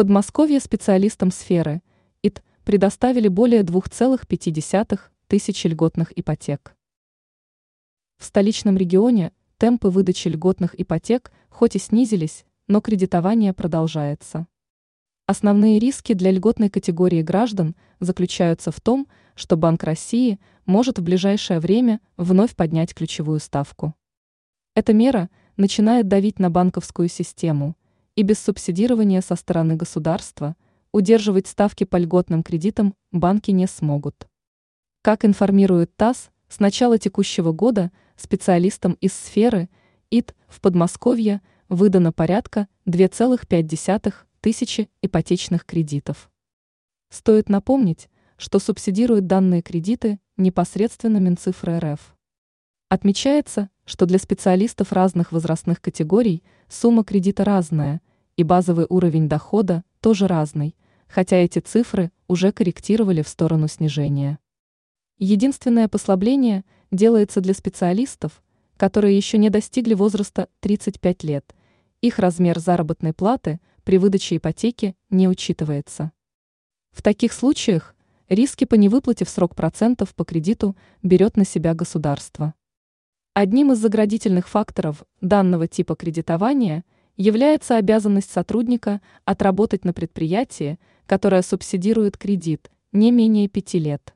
Подмосковье специалистам сферы ИТ предоставили более 2,5 тысячи льготных ипотек. В столичном регионе темпы выдачи льготных ипотек хоть и снизились, но кредитование продолжается. Основные риски для льготной категории граждан заключаются в том, что Банк России может в ближайшее время вновь поднять ключевую ставку. Эта мера начинает давить на банковскую систему, и без субсидирования со стороны государства удерживать ставки по льготным кредитам банки не смогут. Как информирует ТАСС, с начала текущего года специалистам из сферы ИТ в Подмосковье выдано порядка 2,5 тысячи ипотечных кредитов. Стоит напомнить, что субсидирует данные кредиты непосредственно Минцифры РФ. Отмечается, что для специалистов разных возрастных категорий сумма кредита разная, и базовый уровень дохода тоже разный, хотя эти цифры уже корректировали в сторону снижения. Единственное послабление делается для специалистов, которые еще не достигли возраста 35 лет. Их размер заработной платы при выдаче ипотеки не учитывается. В таких случаях риски по невыплате в срок процентов по кредиту берет на себя государство. Одним из заградительных факторов данного типа кредитования является обязанность сотрудника отработать на предприятии, которое субсидирует кредит, не менее пяти лет.